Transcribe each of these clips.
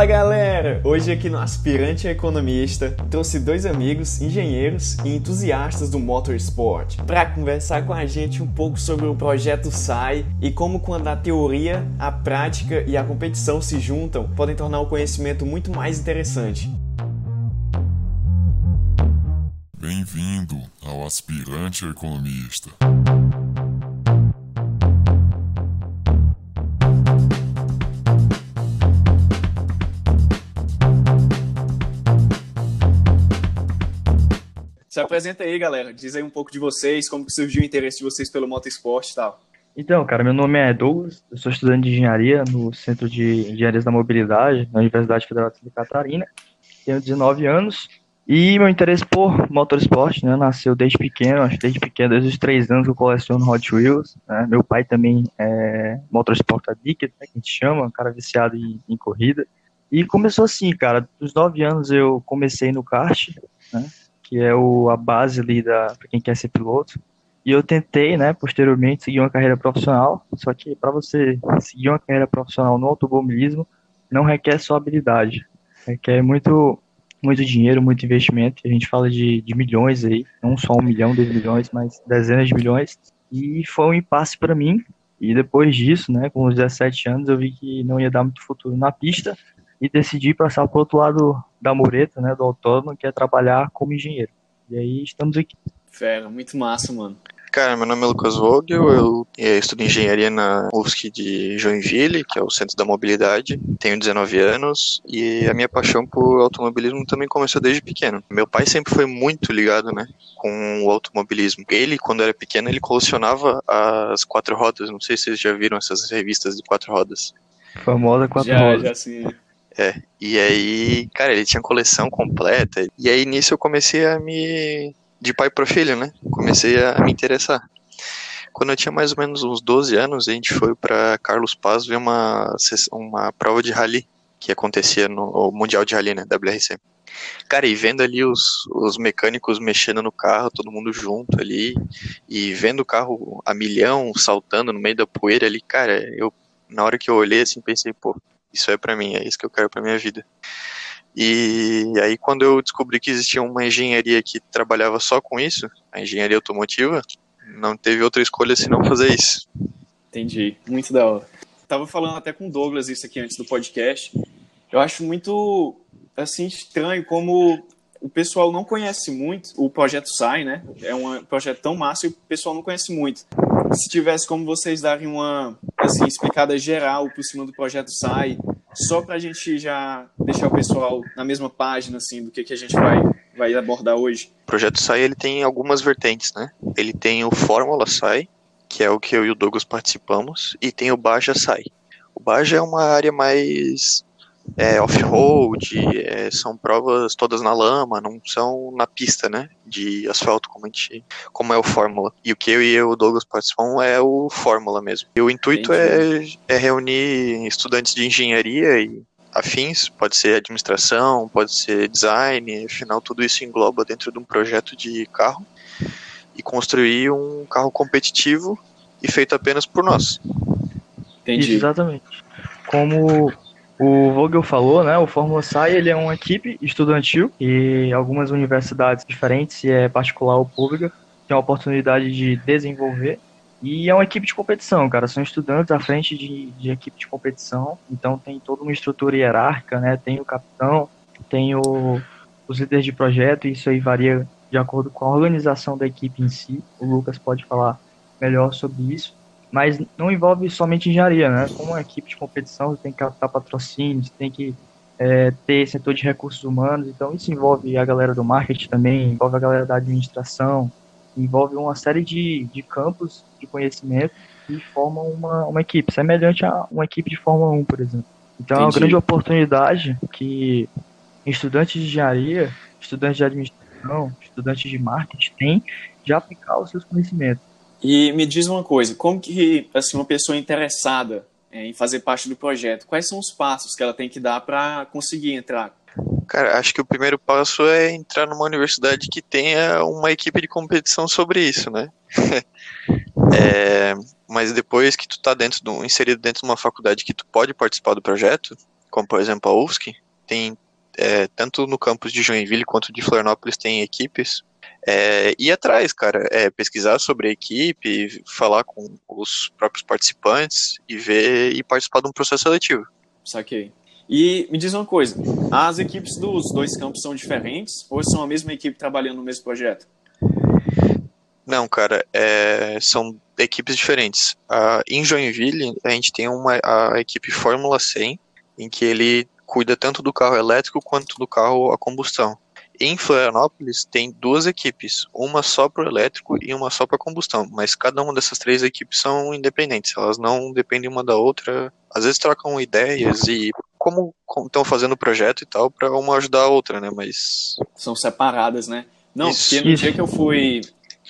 Fala galera! Hoje aqui no Aspirante Economista trouxe dois amigos, engenheiros e entusiastas do motorsport para conversar com a gente um pouco sobre o projeto SAI e como quando a teoria, a prática e a competição se juntam podem tornar o conhecimento muito mais interessante. Bem-vindo ao Aspirante Economista. Apresenta aí, galera. Diz aí um pouco de vocês, como que surgiu o interesse de vocês pelo motosport e tal. Então, cara, meu nome é Douglas, eu sou estudante de engenharia no Centro de Engenharia da Mobilidade, na Universidade Federal de Santa Catarina. Tenho 19 anos e meu interesse por motorsport, né, nasceu desde pequeno, acho que desde pequeno, desde os 3 anos que eu coleciono Hot Wheels. Né? Meu pai também é motorsport addict, né, que a gente chama, um cara viciado em, em corrida. E começou assim, cara, dos 9 anos eu comecei no kart, né, que é o, a base ali para quem quer ser piloto. E eu tentei, né, posteriormente, seguir uma carreira profissional, só que para você seguir uma carreira profissional no automobilismo, não requer só habilidade, requer muito, muito dinheiro, muito investimento. A gente fala de, de milhões aí, não só um milhão, dois milhões, mas dezenas de milhões. E foi um impasse para mim. E depois disso, né, com os 17 anos, eu vi que não ia dar muito futuro na pista e decidi passar para o outro lado da mureta, né, do autônomo, que é trabalhar como engenheiro. E aí estamos aqui. Fera, muito massa, mano. Cara, meu nome é Lucas Vogel, eu estudo engenharia na UFSC de Joinville, que é o Centro da Mobilidade. Tenho 19 anos e a minha paixão por automobilismo também começou desde pequeno. Meu pai sempre foi muito ligado, né, com o automobilismo. Ele, quando era pequeno, ele colecionava as quatro rodas. Não sei se vocês já viram essas revistas de quatro rodas. Famosa quatro já, rodas. Já, sim. É, e aí, cara, ele tinha coleção completa. E aí nisso eu comecei a me. de pai para filho, né? Comecei a me interessar. Quando eu tinha mais ou menos uns 12 anos, a gente foi para Carlos Paz ver uma, uma prova de rally que acontecia no Mundial de Rally, né? WRC. Cara, e vendo ali os, os mecânicos mexendo no carro, todo mundo junto ali, e vendo o carro a milhão saltando no meio da poeira ali, cara, eu, na hora que eu olhei assim, pensei, pô, isso é para mim, é isso que eu quero para minha vida. E aí quando eu descobri que existia uma engenharia que trabalhava só com isso, a engenharia automotiva, não teve outra escolha senão fazer isso. Entendi, muito da hora. Tava falando até com o Douglas isso aqui antes do podcast. Eu acho muito assim estranho como o pessoal não conhece muito o projeto SAI, né? É um projeto tão massa e o pessoal não conhece muito. Se tivesse como vocês darem uma assim, explicada geral por cima do projeto SAI, só para a gente já deixar o pessoal na mesma página assim do que, que a gente vai, vai abordar hoje. O projeto SAI ele tem algumas vertentes, né? Ele tem o Fórmula SAI, que é o que eu e o Douglas participamos, e tem o Baja SAI. O Baja é uma área mais é, off-road, é, são provas todas na lama, não são na pista, né, de asfalto como, a gente, como é o Fórmula. E o que eu e o Douglas participamos é o Fórmula mesmo. E o intuito é, é reunir estudantes de engenharia e afins, pode ser administração, pode ser design, afinal tudo isso engloba dentro de um projeto de carro e construir um carro competitivo e feito apenas por nós. Entendi. Exatamente. Como o Vogel falou, né? O Fórmula SAI ele é uma equipe estudantil e algumas universidades diferentes, se é particular ou pública, tem a oportunidade de desenvolver. E é uma equipe de competição, cara. São estudantes à frente de, de equipe de competição, então tem toda uma estrutura hierárquica, né? Tem o capitão, tem o, os líderes de projeto, e isso aí varia de acordo com a organização da equipe em si. O Lucas pode falar melhor sobre isso mas não envolve somente engenharia, né? Como uma equipe de competição, você tem que captar patrocínios, tem que é, ter setor de recursos humanos, então isso envolve a galera do marketing também, envolve a galera da administração, envolve uma série de, de campos de conhecimento que formam uma, uma equipe, semelhante a uma equipe de Fórmula 1, por exemplo. Então Entendi. é uma grande oportunidade que estudantes de engenharia, estudantes de administração, estudantes de marketing têm de aplicar os seus conhecimentos. E me diz uma coisa, como que assim uma pessoa interessada é, em fazer parte do projeto, quais são os passos que ela tem que dar para conseguir entrar? Cara, acho que o primeiro passo é entrar numa universidade que tenha uma equipe de competição sobre isso, né? é, mas depois que tu tá dentro do, inserido dentro de uma faculdade que tu pode participar do projeto, como por exemplo a UFSC, tem é, tanto no campus de Joinville quanto de Florianópolis tem equipes, é, ir atrás, cara, é, pesquisar sobre a equipe, falar com os próprios participantes e ver e participar de um processo seletivo. Saquei. E me diz uma coisa, as equipes dos dois campos são diferentes ou são a mesma equipe trabalhando no mesmo projeto? Não, cara, é, são equipes diferentes. Uh, em Joinville, a gente tem uma, a equipe Fórmula 100, em que ele cuida tanto do carro elétrico quanto do carro a combustão. Em Florianópolis tem duas equipes, uma só para o elétrico e uma só para combustão, mas cada uma dessas três equipes são independentes, elas não dependem uma da outra. Às vezes trocam ideias e como estão fazendo o projeto e tal para uma ajudar a outra, né? Mas são separadas, né? Não, Isso. porque no dia que eu fui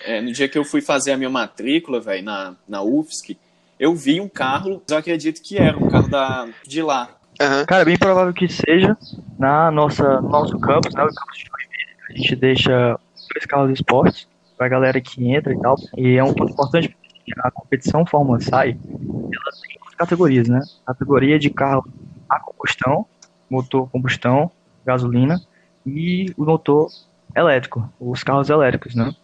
é, no dia que eu fui fazer a minha matrícula, velho, na, na UFSC, eu vi um carro, eu acredito que era um carro da, de lá. Uhum. Cara, bem provável que seja na nossa, no nosso campus, né, o campus de a gente deixa dois carros de esportes pra galera que entra e tal. E é um ponto importante porque a competição Fórmula SAI, ela tem categorias, né? Categoria de carro a combustão, motor combustão, gasolina e o motor elétrico, os carros elétricos, né?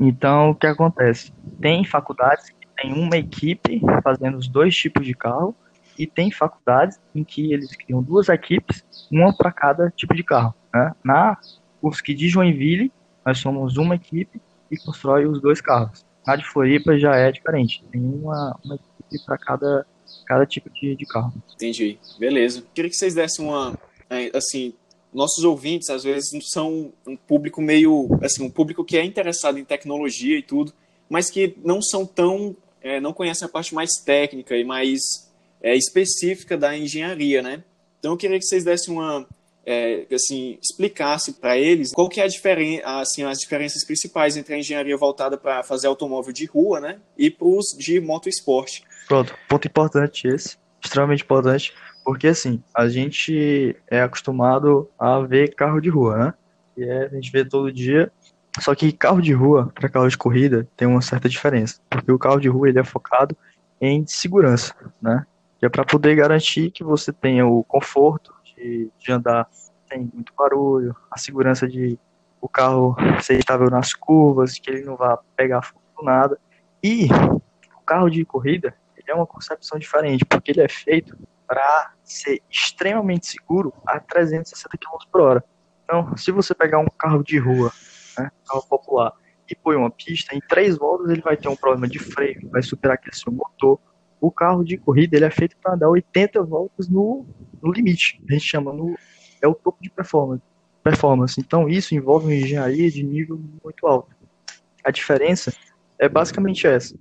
Então, o que acontece? Tem faculdades que tem uma equipe fazendo os dois tipos de carro e tem faculdades em que eles criam duas equipes, uma para cada tipo de carro. Né? Na UFSC de Joinville, nós somos uma equipe e constrói os dois carros. Na de Floripa já é diferente, tem uma, uma equipe para cada, cada tipo de, de carro. Entendi, beleza. Queria que vocês dessem uma, é, assim, nossos ouvintes às vezes são um público meio, assim, um público que é interessado em tecnologia e tudo, mas que não são tão, é, não conhecem a parte mais técnica e mais é, específica da engenharia, né? Então eu queria que vocês dessem uma, é, assim, explicasse para eles qual que é a diferença, assim, as diferenças principais entre a engenharia voltada para fazer automóvel de rua, né, e para os de motoesporte. Pronto, ponto importante esse, extremamente importante. Porque assim, a gente é acostumado a ver carro de rua, né? E é, a gente vê todo dia. Só que carro de rua para carro de corrida tem uma certa diferença, porque o carro de rua ele é focado em segurança, né? Que é para poder garantir que você tenha o conforto de, de andar sem muito barulho, a segurança de o carro ser estável nas curvas, que ele não vá pegar fogo nada. E o carro de corrida é uma concepção diferente, porque ele é feito para ser extremamente seguro a 360 km por hora. Então, se você pegar um carro de rua, né, carro popular, e põe uma pista, em três voltas ele vai ter um problema de freio, vai superaquecer seu motor. O carro de corrida ele é feito para dar 80 voltas no, no limite. A gente chama no é o topo de performance. performance. Então isso envolve uma engenharia de nível muito alto. A diferença é basicamente essa.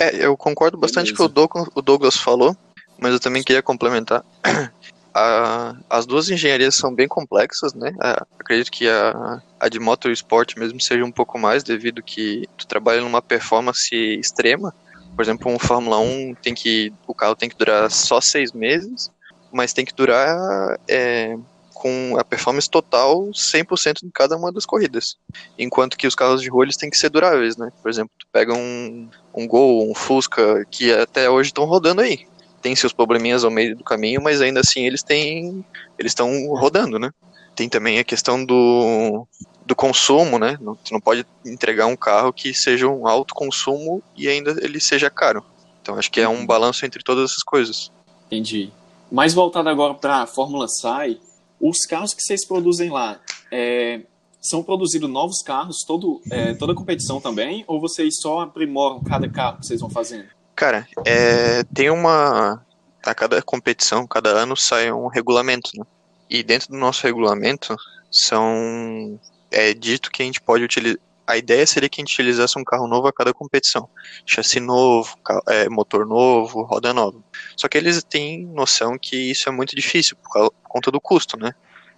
É, eu concordo bastante com o Douglas, o Douglas falou mas eu também queria complementar. A, as duas engenharias são bem complexas, né? A, acredito que a, a de motorsport mesmo seja um pouco mais, devido que tu trabalha numa performance extrema. Por exemplo, um Fórmula 1 tem que. O carro tem que durar só seis meses, mas tem que durar é, com a performance total 100% em cada uma das corridas. Enquanto que os carros de rua eles têm que ser duráveis, né? Por exemplo, tu pega um, um Gol, um Fusca, que até hoje estão rodando aí tem seus probleminhas ao meio do caminho, mas ainda assim eles têm, eles estão rodando, né? Tem também a questão do, do consumo, né? Você não pode entregar um carro que seja um alto consumo e ainda ele seja caro. Então acho que é um uhum. balanço entre todas essas coisas. Entendi. Mais voltado agora para a Fórmula SAI, os carros que vocês produzem lá, é, são produzidos novos carros todo, é, toda a competição também? Ou vocês só aprimoram cada carro que vocês vão fazendo? Cara, é, tem uma. A cada competição, cada ano sai um regulamento, né? E dentro do nosso regulamento são. É dito que a gente pode utilizar. A ideia seria que a gente utilizasse um carro novo a cada competição. Chassi novo, é, motor novo, roda nova. Só que eles têm noção que isso é muito difícil por, conta do custo, né?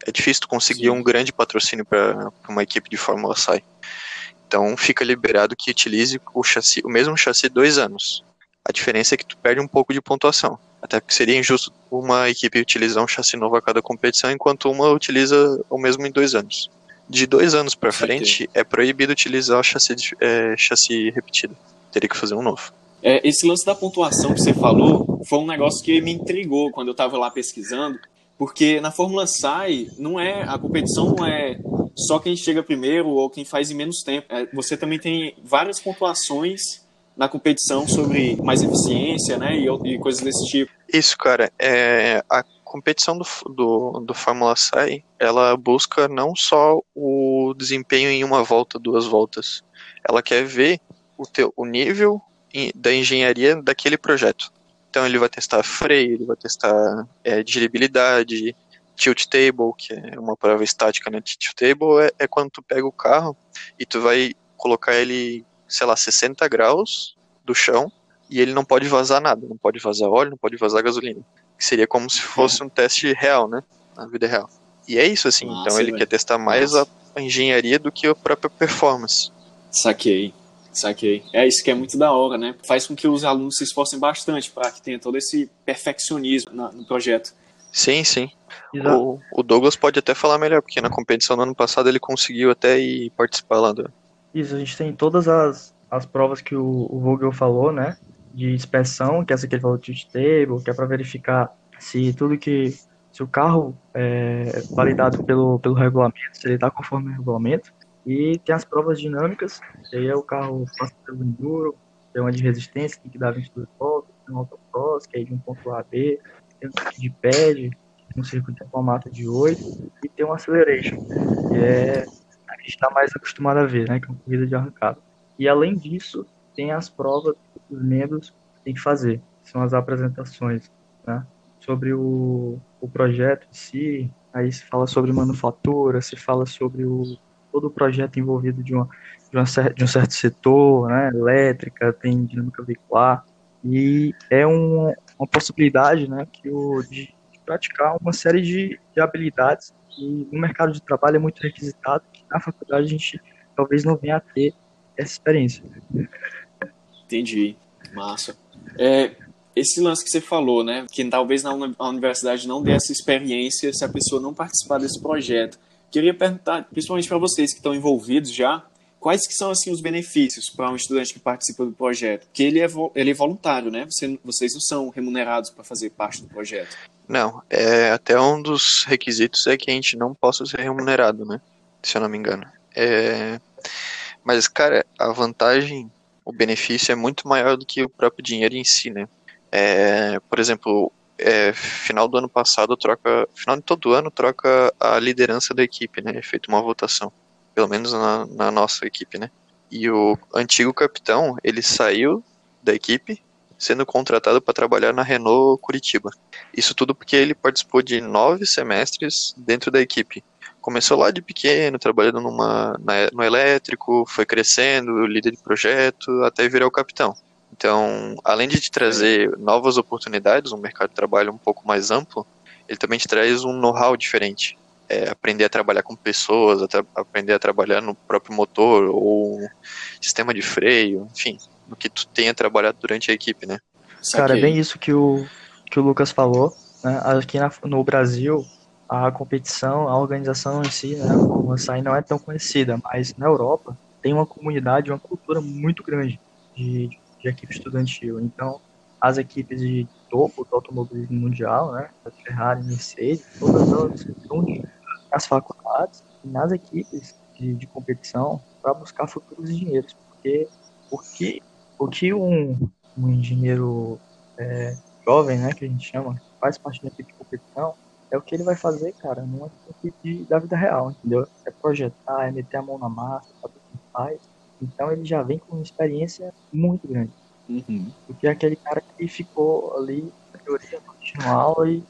É difícil conseguir Sim. um grande patrocínio para uma equipe de Fórmula SAI. Então fica liberado que utilize o, chassi, o mesmo chassi dois anos. A diferença é que tu perde um pouco de pontuação. Até porque seria injusto uma equipe utilizar um chassi novo a cada competição, enquanto uma utiliza o mesmo em dois anos. De dois anos para frente, é proibido utilizar o chassi, é, chassi repetido. Teria que fazer um novo. É, esse lance da pontuação que você falou foi um negócio que me intrigou quando eu estava lá pesquisando, Porque na Fórmula SAI, não é, a competição não é só quem chega primeiro ou quem faz em menos tempo. É, você também tem várias pontuações na competição sobre mais eficiência, né, e, e coisas desse tipo. Isso, cara, é, a competição do, do, do Fórmula SAI, ela busca não só o desempenho em uma volta, duas voltas, ela quer ver o, teu, o nível da engenharia daquele projeto. Então ele vai testar freio, ele vai testar é, dirigibilidade, tilt table, que é uma prova estática, né? Tilt table é, é quando tu pega o carro e tu vai colocar ele, sei lá, 60 graus do chão e ele não pode vazar nada, não pode vazar óleo, não pode vazar gasolina. Que seria como se fosse um teste real, né? Na vida real. E é isso, assim. Nossa, então ele quer testar mais a, a, engenharia do que a própria performance. Saquei. Saquei. É isso que é muito da hora, né? Faz com que os alunos se esforcem bastante para que tenha todo esse perfeccionismo na, no projeto. Sim, sim. O, o, Douglas pode até falar melhor, porque na competição do ano passado ele conseguiu até ir participar lá do. Isso, a gente tem todas as, as provas que o, o Vogel falou, né? De inspeção, que é essa que ele falou de table, que é para verificar se tudo que. Se o carro é validado pelo, pelo regulamento, se ele está conforme o regulamento. E tem as provas dinâmicas, que aí é o carro passa pelo enduro, tem uma de resistência, tem que dar 22 voltas, tem um autocross, que é de um ponto A a B, tem um de pad, um circuito de mata de 8, e tem um acceleration, que é a gente está mais acostumado a ver, né, que é uma corrida de arrancada. E além disso, tem as provas que os membros têm que fazer, são as apresentações, né, sobre o, o projeto em si, aí se fala sobre manufatura, se fala sobre o todo o projeto envolvido de, uma, de, uma, de um certo setor, né, elétrica, tem dinâmica veicular, e é um, uma possibilidade né, que o, de, de praticar uma série de, de habilidades que no mercado de trabalho é muito requisitado, que na faculdade a gente talvez não venha a ter essa experiência. Entendi, massa. É, esse lance que você falou, né, que talvez na universidade não dê essa experiência se a pessoa não participar desse projeto. Queria perguntar, principalmente para vocês que estão envolvidos já, quais que são assim os benefícios para um estudante que participa do projeto? Que ele é, ele é voluntário, né? Você, vocês não são remunerados para fazer parte do projeto. Não, é, até um dos requisitos é que a gente não possa ser remunerado, né? Se eu não me engano. É, mas, cara, a vantagem, o benefício é muito maior do que o próprio dinheiro em si, né? É, por exemplo, é, final do ano passado troca, final de todo ano troca a liderança da equipe, né? É feita uma votação, pelo menos na, na, nossa equipe, né? E o antigo capitão, ele saiu da equipe, sendo contratado para trabalhar na Renault Curitiba. Isso tudo porque ele participou de nove semestres dentro da equipe. Começou lá de pequeno, trabalhando numa, na, no elétrico, foi crescendo, líder de projeto, até virar o capitão. Então, além de te trazer novas oportunidades, um mercado de trabalho um pouco mais amplo, ele também te traz um know-how diferente. É, aprender a trabalhar com pessoas, a aprender a trabalhar no próprio motor ou sistema de freio, enfim, no que tu tenha trabalhado durante a equipe, né? Cara, é bem isso que o, que o Lucas falou. Né? Aqui na, no Brasil, a competição, a organização em si, né, o Ansai não é tão conhecida, mas na Europa tem uma comunidade, uma cultura muito grande de, de equipe estudantil. Então, as equipes de topo do automobilismo mundial, né, a Ferrari, Mercedes, todas elas estão nas faculdades e nas equipes de, de competição para buscar futuros engenheiros, porque porque o que um, um engenheiro é, jovem, né, que a gente chama, faz parte da equipe de competição, é o que ele vai fazer, cara, numa equipe da vida real, entendeu? É projetar, é meter a mão na massa, saber o que faz, então ele já vem com uma experiência muito grande. Uhum. Porque é aquele cara que ficou ali na teoria, aula e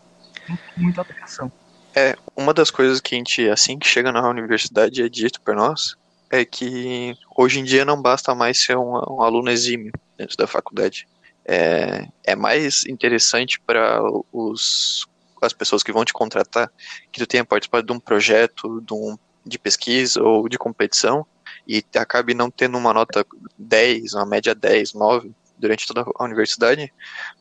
muita aplicação. É, uma das coisas que a gente, assim que chega na universidade, é dito para nós, é que hoje em dia não basta mais ser um, um aluno exímio dentro da faculdade. É, é mais interessante para os as pessoas que vão te contratar que tu tenha participado de um projeto, de, um, de pesquisa ou de competição e acabe não tendo uma nota 10, uma média 10, 9 durante toda a universidade,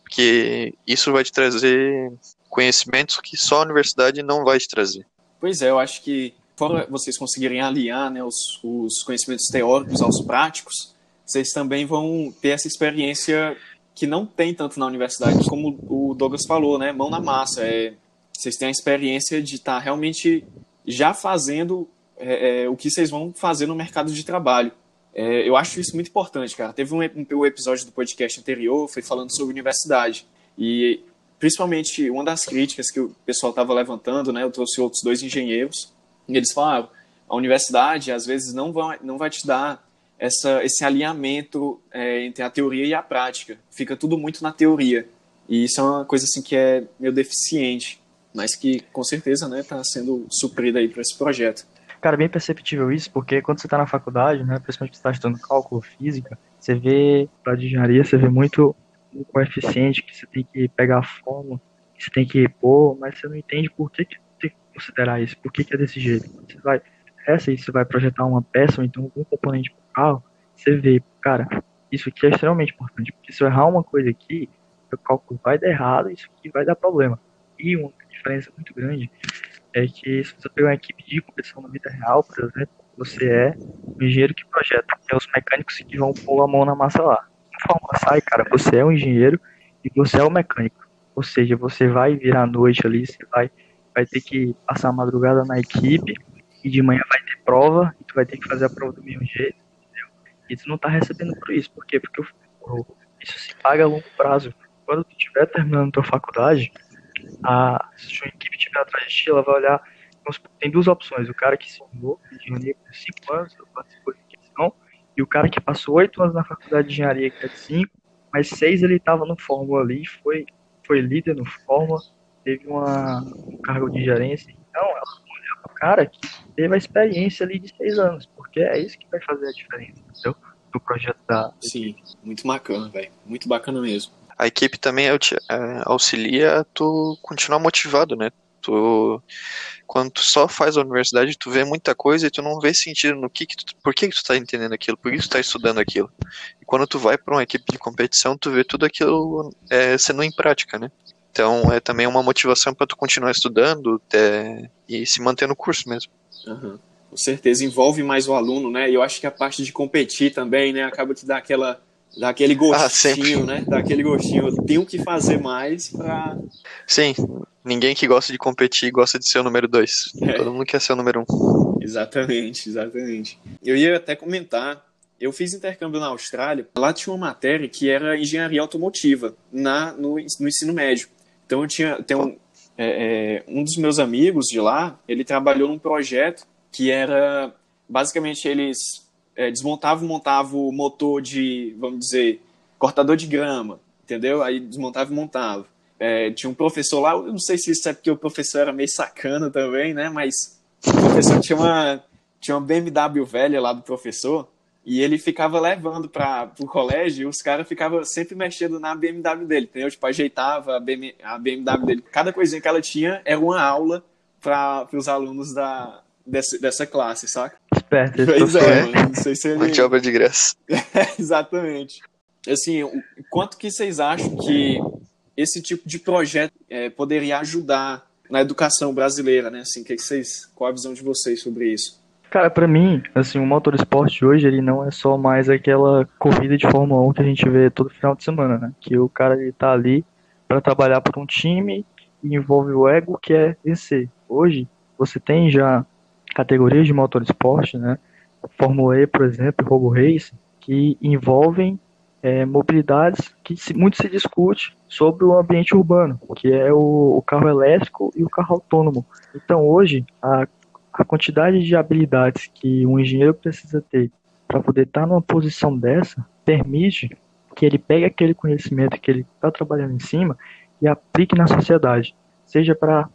porque isso vai te trazer conhecimentos que só a universidade não vai te trazer. Pois é, eu acho que fora vocês conseguirem aliar né, os, os conhecimentos teóricos aos práticos, vocês também vão ter essa experiência que não tem tanto na universidade, como o Douglas falou, né? Mão na massa, é vocês têm a experiência de estar tá realmente já fazendo é, é, o que vocês vão fazer no mercado de trabalho. É, eu acho isso muito importante, cara. Teve um, um, episódio do podcast anterior, foi falando sobre universidade. E, principalmente, uma das críticas que o pessoal estava levantando, né? Eu trouxe outros dois engenheiros, e eles falaram, a universidade, às vezes, não vai, não vai te dar essa, esse alinhamento é, entre a teoria e a prática. Fica tudo muito na teoria. E isso é uma coisa, assim, que é meio deficiente, mas que, com certeza, né, está sendo suprida aí para esse projeto. Cara, bem perceptível isso, porque quando você está na faculdade, né, principalmente você está estudando cálculo, física, você vê, para engenharia, você vê muito o coeficiente que você tem que pegar a fórmula, que você tem que pôr, mas você não entende por que, que tem que considerar isso, por que, que é desse jeito. Você vai, essa aí você vai projetar uma peça ou então algum componente o carro, você vê, cara, isso aqui é extremamente importante, porque se eu errar uma coisa aqui, o cálculo vai dar errado, isso aqui vai dar problema. E uma diferença muito grande é que se você pegar uma equipe de competição na vida real, por exemplo, você é o engenheiro que projeta, é os mecânicos que vão pôr a mão na massa lá. Forma sai, cara, você é um engenheiro e você é o mecânico. Ou seja, você vai vir à noite ali, você vai, vai ter que passar a madrugada na equipe e de manhã vai ter prova e tu vai ter que fazer a prova do mesmo jeito? E tu não tá recebendo por isso. Por quê? Porque isso se paga a longo prazo. Quando tu estiver terminando tua faculdade, a, se a equipe estiver atrás de ti, ela vai olhar. Tem duas opções: o cara que se formou em engenharia por 5 anos, participou de questão, e o cara que passou 8 anos na faculdade de engenharia, que é de 5, mas 6 ele estava no Fórmula ali, foi, foi líder no Fórmula, teve uma, um cargo de gerência. Então, ela cara que teve a experiência ali de 6 anos, porque é isso que vai fazer a diferença, entendeu? Do projeto da. Sim, muito bacana, velho. Muito bacana mesmo a equipe também é, auxilia tu continuar motivado, né? Tu, quando tu só faz a universidade, tu vê muita coisa e tu não vê sentido no que, que tu, por que, que tu tá entendendo aquilo, por que tu tá estudando aquilo. E quando tu vai para uma equipe de competição, tu vê tudo aquilo é, sendo em prática, né? Então é também uma motivação para tu continuar estudando é, e se manter no curso mesmo. Uhum. Com certeza envolve mais o aluno, né? E eu acho que a parte de competir também, né, acaba te dar aquela Dá aquele ah, gostinho, ah, né? Dá aquele gostinho. Eu tenho que fazer mais pra. Sim, ninguém que gosta de competir gosta de ser o número dois. É. Todo mundo quer ser o número um. Exatamente, exatamente. Eu ia até comentar. Eu fiz intercâmbio na Austrália. Lá tinha uma matéria que era engenharia automotiva na, no, no ensino médio. Então eu tinha. Tem um, é, é, um dos meus amigos de lá, ele trabalhou num projeto que era. Basicamente, eles é, desmontava e montava o motor de, vamos dizer, cortador de grama, entendeu? Aí desmontava e montava. É, tinha um professor lá, eu não sei se isso é porque o professor era meio sacana também, né? Mas o professor tinha uma, tinha uma BMW velha lá do professor e ele ficava levando para o colégio e os caras ficavam sempre mexendo na BMW dele, entendeu? Tipo, ajeitava a BMW, a BMW dele. Cada coisinha que ela tinha era uma aula para os alunos da, dessa, dessa classe, saca? Esperto. Pois é, mano. Não sei se ele... Obra de graça. exatamente. Assim, o quanto que vocês acham que esse tipo de projeto é, poderia ajudar na educação brasileira, né? Assim, que, que vocês, qual a visão de vocês sobre isso? Cara, para mim, assim, o motorsport hoje ele não é só mais aquela corrida de Fórmula 1 que a gente vê todo final de semana, né? Que o cara ele tá ali para trabalhar para um time e envolve o ego que é vencer. Hoje você tem já categorias de motorsport, né? Fórmula E, por exemplo, Robo Race, que envolvem é, mobilidades que se, muito se discute sobre o ambiente urbano, que é o, o, carro elétrico e o carro autônomo. Então, hoje, a, a quantidade de habilidades que um engenheiro precisa ter para poder estar tá numa posição dessa permite que ele pegue aquele conhecimento que ele está trabalhando em cima e aplique na sociedade, seja para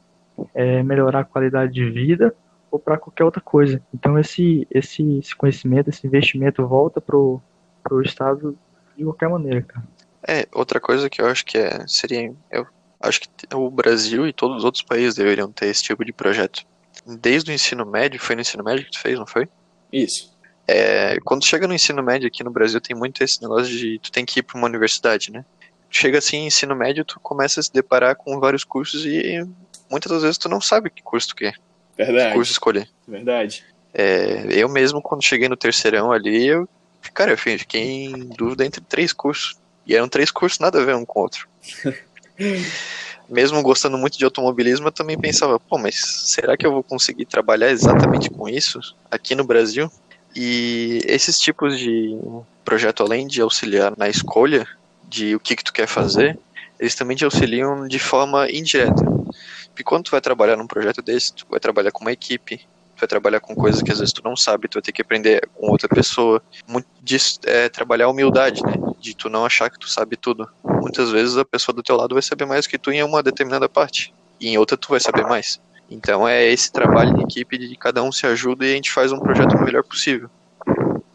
é, melhorar a qualidade de vida ou para qualquer outra coisa. Então esse, esse, esse conhecimento, esse investimento volta pro, pro Estado de qualquer maneira, cara. É, outra coisa que eu acho que é, seria. Eu acho que o Brasil e todos os outros países deveriam ter esse tipo de projeto. Desde o ensino médio, foi no ensino médio que tu fez, não foi? Isso. É, quando chega no ensino médio aqui no Brasil, tem muito esse negócio de tu tem que ir para uma universidade, né? Chega assim, ensino médio, tu começa a se deparar com vários cursos e muitas das vezes tu não sabe que curso tu quer. Verdade. curso escolher. Verdade. É, eu mesmo, quando cheguei no terceirão ali, eu, cara, eu fiquei em dúvida entre três cursos. E eram três cursos nada a ver um com o outro. mesmo gostando muito de automobilismo, eu também pensava, pô, mas será que eu vou conseguir trabalhar exatamente com isso aqui no Brasil? E esses tipos de projeto, além de auxiliar na escolha de o que, que tu quer fazer, eles também te auxiliam de forma indireta. Porque quando tu vai trabalhar num projeto desse, tu vai trabalhar com uma equipe, tu vai trabalhar com coisas que às vezes tu não sabe, tu vai ter que aprender com outra pessoa. Muito disso é trabalhar a humildade, né? De tu não achar que tu sabe tudo. Muitas vezes a pessoa do teu lado vai saber mais que tu em uma determinada parte, e em outra tu vai saber mais. Então é esse trabalho em equipe de cada um se ajuda e a gente faz um projeto o melhor possível.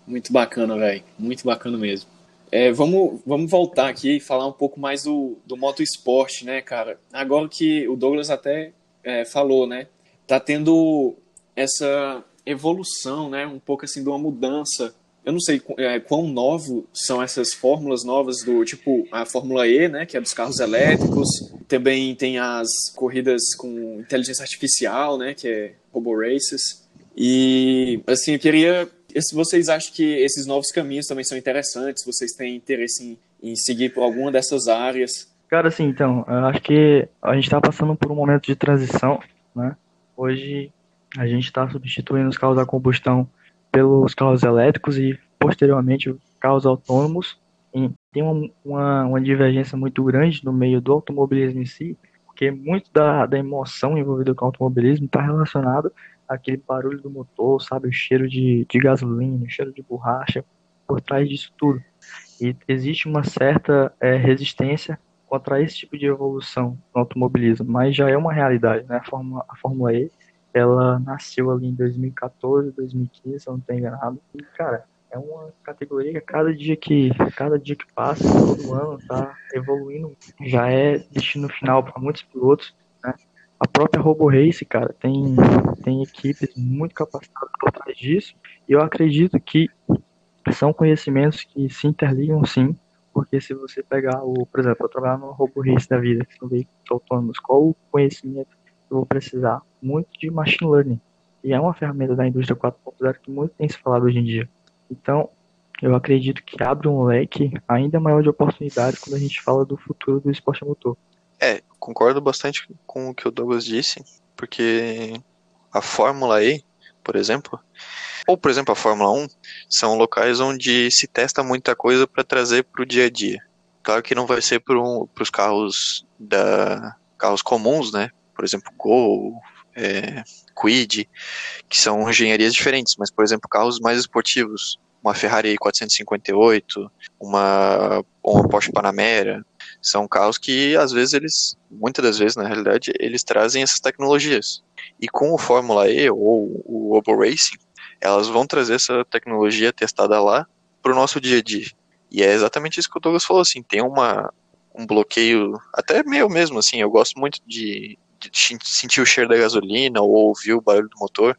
Muito bacana, velho. Muito bacana mesmo. É, vamos, vamos voltar aqui e falar um pouco mais do, do moto esporte, né, cara? Agora que o Douglas até é, falou, né? Tá tendo essa evolução, né? Um pouco assim de uma mudança. Eu não sei é, quão novo são essas fórmulas novas do tipo a Fórmula E, né? Que é dos carros elétricos. Também tem as corridas com inteligência artificial, né? Que é Robo Races. E assim, eu queria se vocês acham que esses novos caminhos também são interessantes, vocês têm interesse em, em seguir por alguma dessas áreas? Cara, assim, então, eu acho que a gente está passando por um momento de transição, né? Hoje a gente está substituindo os carros a combustão pelos carros elétricos e posteriormente carros autônomos. E tem uma, uma, uma, divergência muito grande no meio do automobilismo em si, porque muito da, da emoção envolvida com o automobilismo está relacionado aquele barulho do motor, sabe? O cheiro de, de gasolina, o cheiro de borracha, por trás disso tudo. E existe uma certa é, resistência contra esse tipo de evolução no automobilismo, mas já é uma realidade, né? A Fórmula, a Fórmula E, ela nasceu ali em 2014, 2015, se eu não estou enganado. E, cara, é uma categoria que cada dia que cada dia que passa, todo ano, tá evoluindo. Já é destino final para muitos pilotos a própria Robo Race, cara, tem, tem equipes muito capacitadas por trás disso. E eu acredito que são conhecimentos que se interligam sim, porque se você pegar o, por exemplo, eu trabalhar no Robo Race da vida, que são veículos autônomos, qual o conhecimento vou precisar? Muito de machine learning. E é uma ferramenta da indústria 4.0 que muito tem se falado hoje em dia. Então, eu acredito que abre um leque ainda maior de oportunidades quando a gente fala do futuro do esporte motor. É, concordo bastante com o que o Douglas disse, porque a Fórmula E, por exemplo, ou por exemplo a Fórmula 1, são locais onde se testa muita coisa para trazer para o dia a dia. Claro que não vai ser para um, os carros da carros comuns, né? Por exemplo, Gol, é, Quid, que são engenharias diferentes, mas por exemplo carros mais esportivos, uma Ferrari 458, uma, uma Porsche Panamera, são carros que às vezes eles, muitas das vezes na realidade, eles trazem essas tecnologias. E com o Fórmula E ou o Obo Racing, elas vão trazer essa tecnologia testada lá para o nosso dia a dia. E é exatamente isso que o Douglas falou, assim, tem uma, um bloqueio, até meu mesmo, assim, eu gosto muito de, de sentir o cheiro da gasolina ou ouvir o barulho do motor.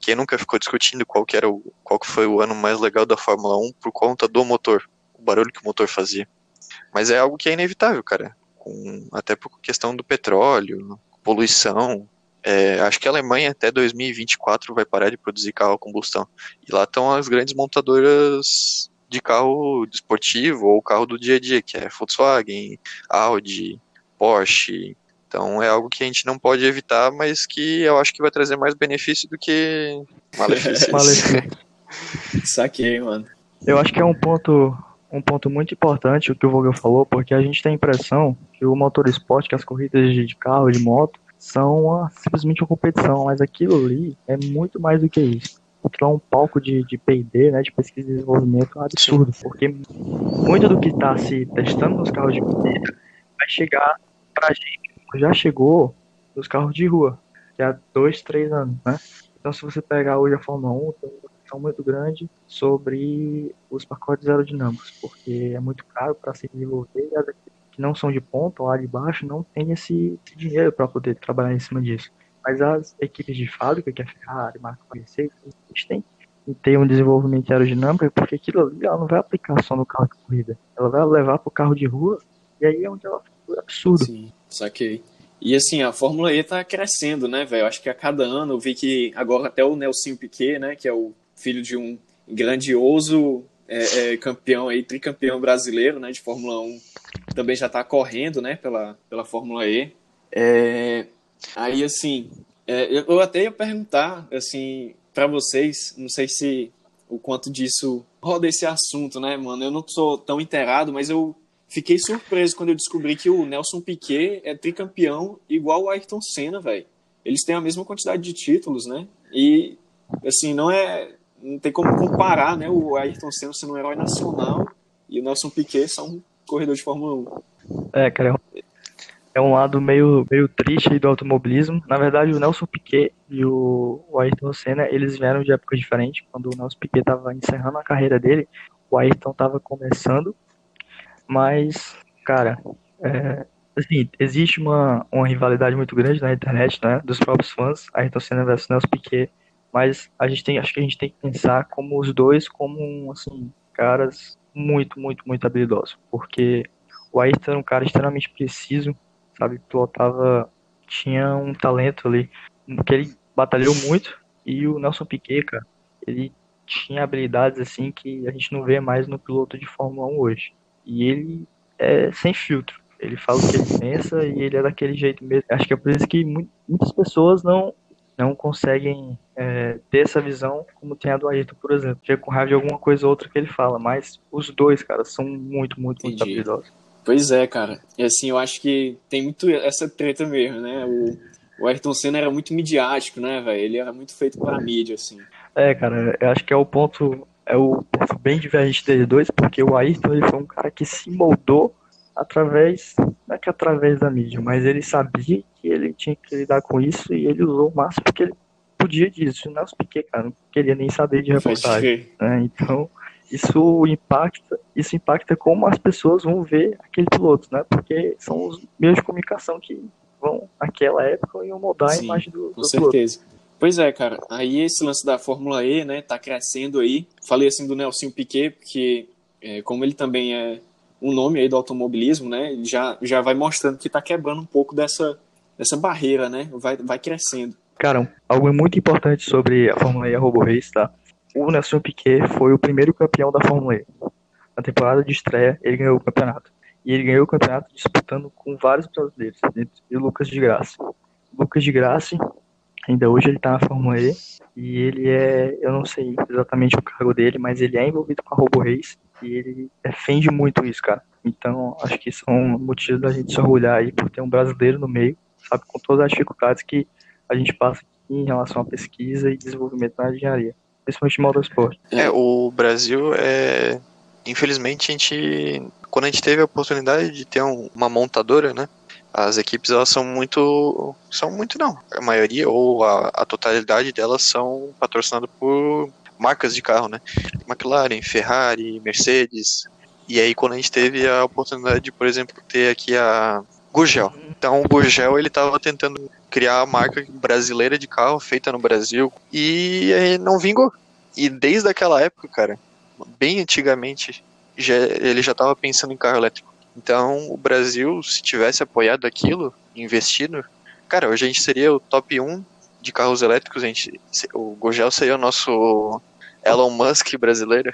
Quem nunca ficou discutindo qual que era o, qual que foi o ano mais legal da Fórmula 1 por conta do motor, o barulho que o motor fazia. Mas é algo que é inevitável, cara. Com, até por questão do petróleo, poluição. É, acho que a Alemanha até 2024 vai parar de produzir carro a combustão. E lá estão as grandes montadoras de carro esportivo ou carro do dia a dia, que é Volkswagen, Audi, Porsche. Então é algo que a gente não pode evitar, mas que eu acho que vai trazer mais benefício do que malefícios. malefício. Saquei, mano. Eu acho que é um ponto um ponto muito importante o que o Vogel falou, porque a gente tem a impressão que o motor esporte, que as corridas de carro, de moto, são uma, simplesmente uma competição, mas aquilo ali é muito mais do que isso. Aquilo é um palco de, de P&D, né, de pesquisa e desenvolvimento absurdo, porque muito do que está se testando nos carros de corrida vai chegar para a gente, já chegou nos carros de rua, que há dois, três anos, né? Então, se você pegar hoje a Fórmula 1, tem discussão muito grande sobre os pacotes aerodinâmicos, porque é muito caro para se desenvolver e as que não são de ponta lá de baixo não têm esse, esse dinheiro para poder trabalhar em cima disso. Mas as equipes de fábrica, que é a Ferrari, Marca Mercedes, eles têm que ter um desenvolvimento aerodinâmico, porque aquilo ali ela não vai aplicar só no carro de corrida, ela vai levar para o carro de rua, e aí é onde ela fica absurdo. Sim, saquei. E assim, a Fórmula E tá crescendo, né, velho? Acho que a cada ano eu vi que agora até o Nelson Piquet, né, que é o filho de um grandioso é, é, campeão aí, tricampeão brasileiro, né, de Fórmula 1, também já está correndo, né, pela, pela Fórmula E. É, aí, assim, é, eu até ia perguntar, assim, para vocês, não sei se o quanto disso roda esse assunto, né, mano? Eu não sou tão inteirado, mas eu fiquei surpreso quando eu descobri que o Nelson Piquet é tricampeão igual o Ayrton Senna, velho. Eles têm a mesma quantidade de títulos, né? E, assim, não é. Não tem como comparar, né? O Ayrton Senna sendo um herói nacional e o Nelson Piquet só um corredor de Fórmula 1. É, cara, é um lado meio, meio triste do automobilismo. Na verdade, o Nelson Piquet e o, o Ayrton Senna, eles vieram de épocas diferentes. Quando o Nelson Piquet estava encerrando a carreira dele, o Ayrton estava começando. Mas, cara, é, assim, existe uma, uma rivalidade muito grande na internet, né, dos próprios fãs, Ayrton Senna versus Nelson Piquet. Mas a gente tem, acho que a gente tem que pensar como os dois como, assim, caras muito, muito, muito habilidosos. Porque o Ayrton era um cara extremamente preciso, sabe? Pilotava, tinha um talento ali, que ele batalhou muito, e o Nelson Piquet, cara, ele tinha habilidades assim que a gente não vê mais no piloto de Fórmula 1 hoje. E ele é sem filtro. Ele fala o que ele pensa e ele é daquele jeito mesmo. Acho que é por isso que muitas pessoas não, não conseguem é, ter essa visão como tem a do Ayrton, por exemplo. Fica com raiva de alguma coisa ou outra que ele fala. Mas os dois, cara, são muito, muito, muito habilidosos. Pois é, cara. E assim, eu acho que tem muito essa treta mesmo, né? O, o Ayrton Senna era muito midiático, né, velho? Ele era muito feito pra mídia, assim. É, cara, eu acho que é o ponto, é o bem divergente deles dois, porque o Ayrton ele foi um cara que se moldou através, não é que através da mídia, mas ele sabia que ele tinha que lidar com isso e ele usou o máximo que ele podia disso. O Nelson Piquet, cara, não queria nem saber de reportagem. Né? Então, isso impacta, isso impacta como as pessoas vão ver aquele piloto, né? Porque são os meios de comunicação que vão, naquela época, iam mudar Sim, a imagem do, do com certeza. Piloto. Pois é, cara. Aí esse lance da Fórmula E, né, tá crescendo aí. Falei assim do Nelson Piquet, porque é, como ele também é um nome aí do automobilismo, né, já, já vai mostrando que tá quebrando um pouco dessa, dessa barreira, né, vai, vai crescendo. Cara, algo muito importante sobre a Fórmula E e a Robo Race, tá? o Nelson Piquet foi o primeiro campeão da Fórmula E. Na temporada de estreia, ele ganhou o campeonato. E ele ganhou o campeonato disputando com vários brasileiros, e Lucas de Graça. Lucas de Graça, ainda hoje ele está na Fórmula E, e ele é, eu não sei exatamente o cargo dele, mas ele é envolvido com a Robo Race, e ele defende muito isso, cara. Então, acho que são motivos da gente se orgulhar aí por ter um brasileiro no meio, sabe, com todas as dificuldades que a gente passa em relação à pesquisa e desenvolvimento na engenharia principalmente motorsport. É, o Brasil é. Infelizmente, a gente. Quando a gente teve a oportunidade de ter um, uma montadora, né? As equipes elas são muito. São muito não. A maioria ou a, a totalidade delas são patrocinadas por marcas de carro, né? McLaren, Ferrari, Mercedes. E aí quando a gente teve a oportunidade de, por exemplo, ter aqui a Gurgel. Então o Gurgel ele estava tentando criar a marca brasileira de carro feita no Brasil e não vingou. E desde aquela época, cara, bem antigamente, já, ele já estava pensando em carro elétrico. Então o Brasil, se tivesse apoiado aquilo, investido, cara, hoje a gente seria o top 1 de carros elétricos. A gente, o Gurgel seria o nosso Elon Musk brasileiro.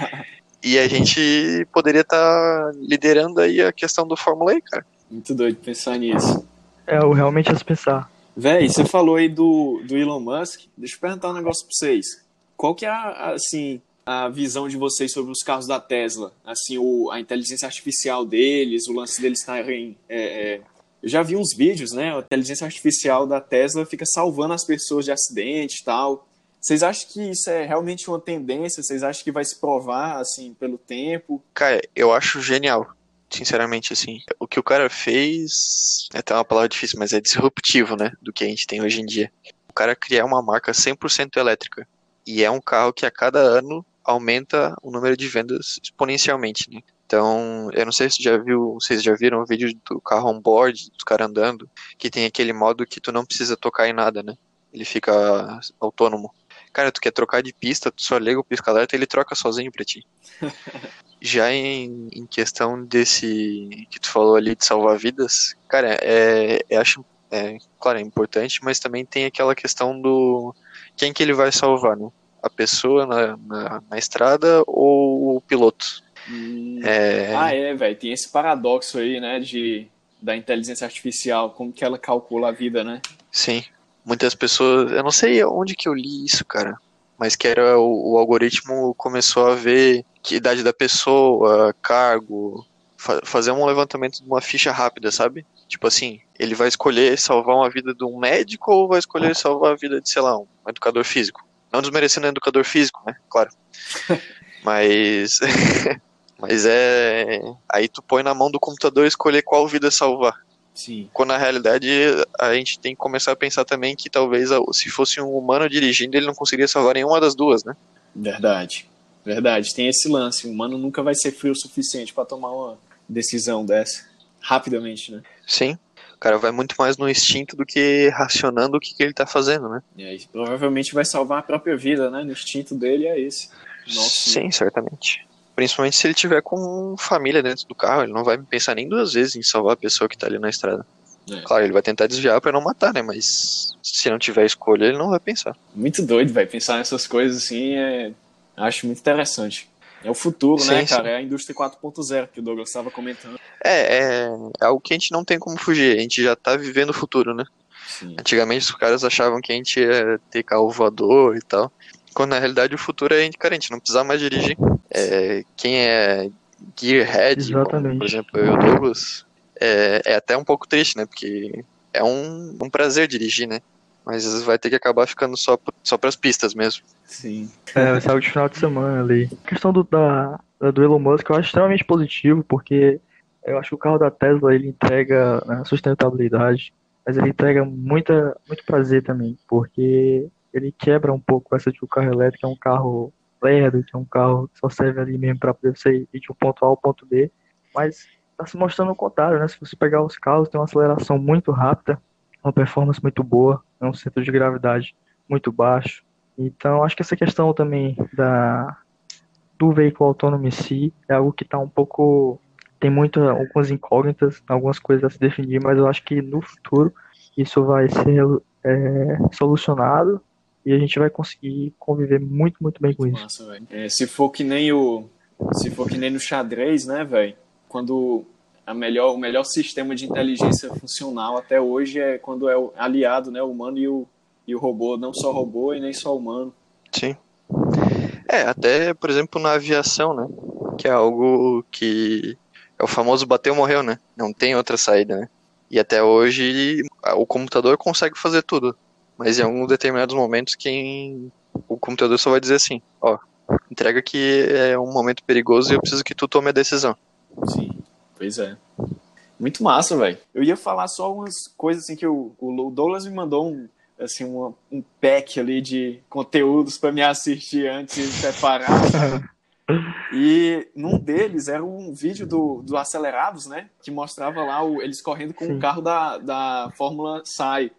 e a gente poderia estar tá liderando aí a questão do Fórmula E, cara. Muito doido pensar nisso. É, eu realmente é pensar. Véi, você falou aí do, do Elon Musk. Deixa eu perguntar um negócio pra vocês. Qual que é, a, assim, a visão de vocês sobre os carros da Tesla? Assim, o, a inteligência artificial deles, o lance deles estarem... É, é... Eu já vi uns vídeos, né? A inteligência artificial da Tesla fica salvando as pessoas de acidente e tal. Vocês acham que isso é realmente uma tendência? Vocês acham que vai se provar, assim, pelo tempo? Cara, eu acho genial sinceramente, assim. O que o cara fez, é até uma palavra difícil, mas é disruptivo, né, do que a gente tem hoje em dia. O cara criar uma marca 100% elétrica. E é um carro que a cada ano aumenta o número de vendas exponencialmente, né? Então, eu não sei se já viu, vocês já viram o vídeo do carro on board, dos caras andando, que tem aquele modo que tu não precisa tocar em nada, né? Ele fica autônomo. Cara, tu quer trocar de pista, tu só liga o pisca-alerta e ele troca sozinho pra ti. Já em, em, questão desse que tu falou ali de salvar vidas, cara, é, é acho, é, claro, é importante, mas também tem aquela questão do quem que ele vai salvar, né? A pessoa na, na, na estrada ou o piloto? Hum, é... Ah, é, velho, tem esse paradoxo aí, né, de da inteligência artificial, como que ela calcula a vida, né? Sim. Muitas pessoas, eu não sei onde que eu li isso, cara, mas que era o, o algoritmo começou a ver que idade da pessoa, cargo, fa fazer um levantamento de uma ficha rápida, sabe? Tipo assim, ele vai escolher salvar uma vida de um médico ou vai escolher salvar a vida de, sei lá, um educador físico? Não desmerecendo o educador físico, né? Claro. Mas. mas é. Aí tu põe na mão do computador escolher qual vida salvar. Sim. Quando na realidade a gente tem que começar a pensar também que talvez se fosse um humano dirigindo, ele não conseguiria salvar nenhuma das duas, né? Verdade. Verdade. Tem esse lance. O humano nunca vai ser frio o suficiente para tomar uma decisão dessa rapidamente, né? Sim. O cara vai muito mais no instinto do que racionando o que, que ele tá fazendo, né? E aí, provavelmente vai salvar a própria vida, né? No instinto dele é esse. Nossa. Sim, certamente. Principalmente se ele tiver com família dentro do carro, ele não vai pensar nem duas vezes em salvar a pessoa que tá ali na estrada. É. Claro, ele vai tentar desviar para não matar, né? Mas se não tiver escolha, ele não vai pensar. Muito doido, vai pensar nessas coisas assim, é... acho muito interessante. É o futuro, sim, né, cara? Sim. É a indústria 4.0 que o Douglas estava comentando. É, é, é algo que a gente não tem como fugir. A gente já tá vivendo o futuro, né? Sim. Antigamente os caras achavam que a gente ia ter carro voador e tal. Quando na realidade o futuro é, cara, a gente não precisar mais dirigir. É, quem é gearhead, como, por exemplo, eu e o Douglas, é, é até um pouco triste, né? Porque é um, um prazer dirigir, né? Mas vai ter que acabar ficando só, só pras pistas mesmo. Sim. É, ser de final de semana ali. A questão do, da, do Elon Musk eu acho extremamente positivo, porque eu acho que o carro da Tesla ele entrega né, sustentabilidade, mas ele entrega muita, muito prazer também, porque ele quebra um pouco essa de que o carro elétrico é um carro lerdo, que é um carro que só serve ali mesmo para poder você ir de um ponto A ao ponto B, mas está se mostrando o contrário, né? Se você pegar os carros, tem uma aceleração muito rápida, uma performance muito boa, é um centro de gravidade muito baixo. Então, acho que essa questão também da do veículo autônomo em si é algo que está um pouco tem muito algumas incógnitas, algumas coisas a se definir, mas eu acho que no futuro isso vai ser é, solucionado e a gente vai conseguir conviver muito, muito bem com isso. Nossa, é, se for que nem o se for que nem no xadrez, né, velho? Quando a melhor, o melhor sistema de inteligência funcional até hoje é quando é o aliado, né, o humano e o, e o robô, não só robô e nem só humano. Sim. É, até, por exemplo, na aviação, né, que é algo que é o famoso bateu morreu, né? Não tem outra saída, né? E até hoje o computador consegue fazer tudo. Mas em alguns determinados momentos quem o computador só vai dizer assim, ó, entrega que é um momento perigoso e eu preciso que tu tome a decisão. Sim, pois é. Muito massa, velho. Eu ia falar só umas coisas assim que o, o Douglas me mandou um, assim, uma, um pack ali de conteúdos para me assistir antes de separar. E num deles era um vídeo do, do Acelerados, né? Que mostrava lá o, eles correndo com o carro da, da Fórmula SAI.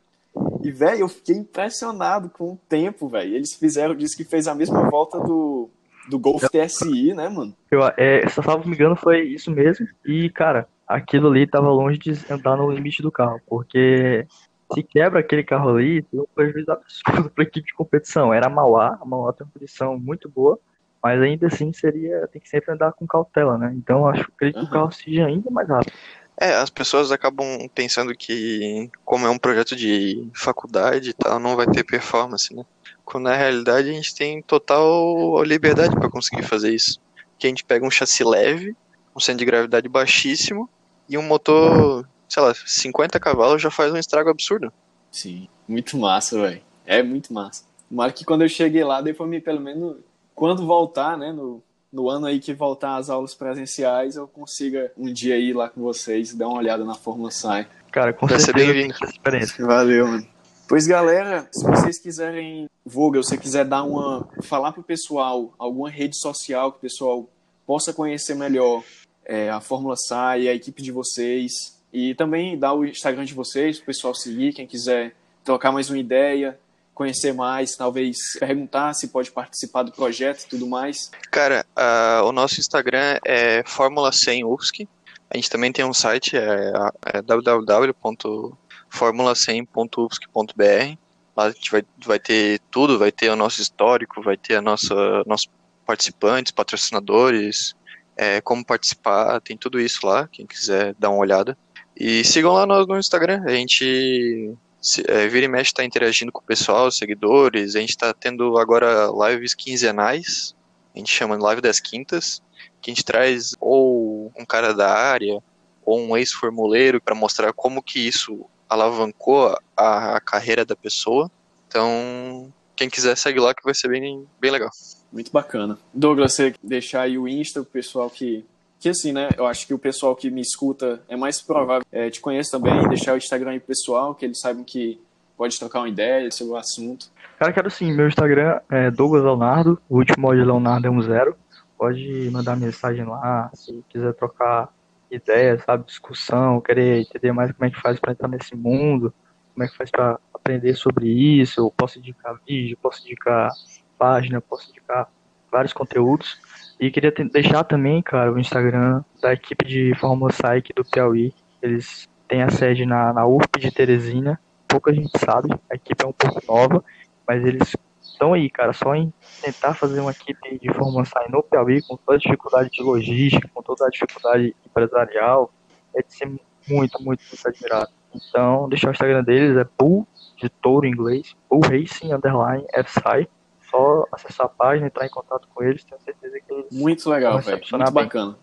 E, velho, eu fiquei impressionado com o tempo, velho. Eles fizeram, disse que fez a mesma volta do, do Golf TSI, né, mano? Eu, é, se eu tava me engano, foi isso mesmo. E, cara, aquilo ali tava longe de andar no limite do carro, porque se quebra aquele carro ali, tem um prejuízo absurdo pra equipe de competição. Era a Mauá, a Mauá tem uma posição muito boa, mas ainda assim seria, tem que sempre andar com cautela, né? Então acho que uhum. o carro seja ainda mais rápido. É, as pessoas acabam pensando que, como é um projeto de faculdade e tal, não vai ter performance, né? Quando na realidade a gente tem total liberdade para conseguir fazer isso. Que a gente pega um chassi leve, um centro de gravidade baixíssimo e um motor, sei lá, 50 cavalos já faz um estrago absurdo. Sim, muito massa, velho. É muito massa. Mas que quando eu cheguei lá, depois me pelo menos quando voltar, né, no, no ano aí que voltar as aulas presenciais, eu consiga um dia ir lá com vocês e dar uma olhada na Fórmula Sai. Cara, com Vai certeza. Ser bem-vindo. Valeu, mano. Pois galera, se vocês quiserem, Vogel, se você quiser dar uma, falar pro pessoal alguma rede social que o pessoal possa conhecer melhor é, a Fórmula Sai, a equipe de vocês e também dar o Instagram de vocês, pro pessoal seguir, quem quiser trocar mais uma ideia, conhecer mais, talvez perguntar se pode participar do projeto e tudo mais? Cara, uh, o nosso Instagram é Fórmula 100 UFSC. A gente também tem um site, é, é www.formula100.ufsc.br. Lá a gente vai, vai ter tudo, vai ter o nosso histórico, vai ter a nossa nossos participantes, patrocinadores, é, como participar, tem tudo isso lá, quem quiser dar uma olhada. E sigam lá no, no Instagram, a gente se, é, vira e mexe está interagindo com o pessoal, seguidores, a gente está tendo agora lives quinzenais, a gente chama live das quintas, que a gente traz ou um cara da área, ou um ex-formuleiro para mostrar como que isso alavancou a, a, carreira da pessoa. Então, quem quiser segue lá que vai ser bem, bem legal. Muito bacana. Douglas, você deixar aí o Insta, o pessoal que que assim, né? Eu acho que o pessoal que me escuta é mais provável é, te conhece também, deixar o Instagram aí pessoal, que eles saibam que pode trocar uma ideia sobre o assunto. Cara, quero sim, meu Instagram é Douglas Leonardo, o último de Leonardo é um zero. Pode mandar mensagem lá, se quiser trocar ideia, sabe, discussão, querer entender mais como é que faz para entrar nesse mundo, como é que faz para aprender sobre isso, eu posso indicar vídeo, posso indicar página, posso indicar vários conteúdos. E queria deixar também, cara, o Instagram da equipe de Fórmula Psyche do Piauí. Eles têm a sede na, na URP de Teresina. Pouca gente sabe, a equipe é um pouco nova, mas eles estão aí, cara, só em tentar fazer uma equipe de Fórmula Psyche no Piauí, com toda a dificuldade de logística, com toda a dificuldade empresarial, é de ser muito, muito, muito admirado. Então, deixar o Instagram deles é Bull, de touro em inglês, Bull Racing Underline FSI só acessar a página, entrar em contato com eles, tenho certeza que eles Muito legal, velho. Muito bem. bacana.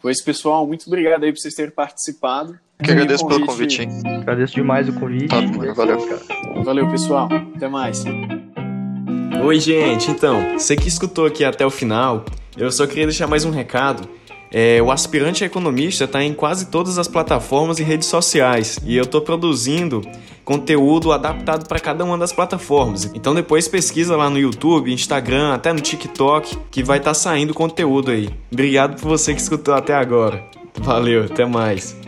Pois, pessoal, muito obrigado aí por vocês terem participado. Que agradeço convite... pelo convite, hein? Agradeço demais o convite. Tá, valeu. Cara. Valeu, pessoal. Até mais. Oi, gente. Então, você que escutou aqui até o final, eu só queria deixar mais um recado é, o aspirante a economista está em quase todas as plataformas e redes sociais e eu estou produzindo conteúdo adaptado para cada uma das plataformas. Então depois pesquisa lá no YouTube, Instagram, até no TikTok que vai estar tá saindo conteúdo aí. Obrigado por você que escutou até agora. Valeu, até mais.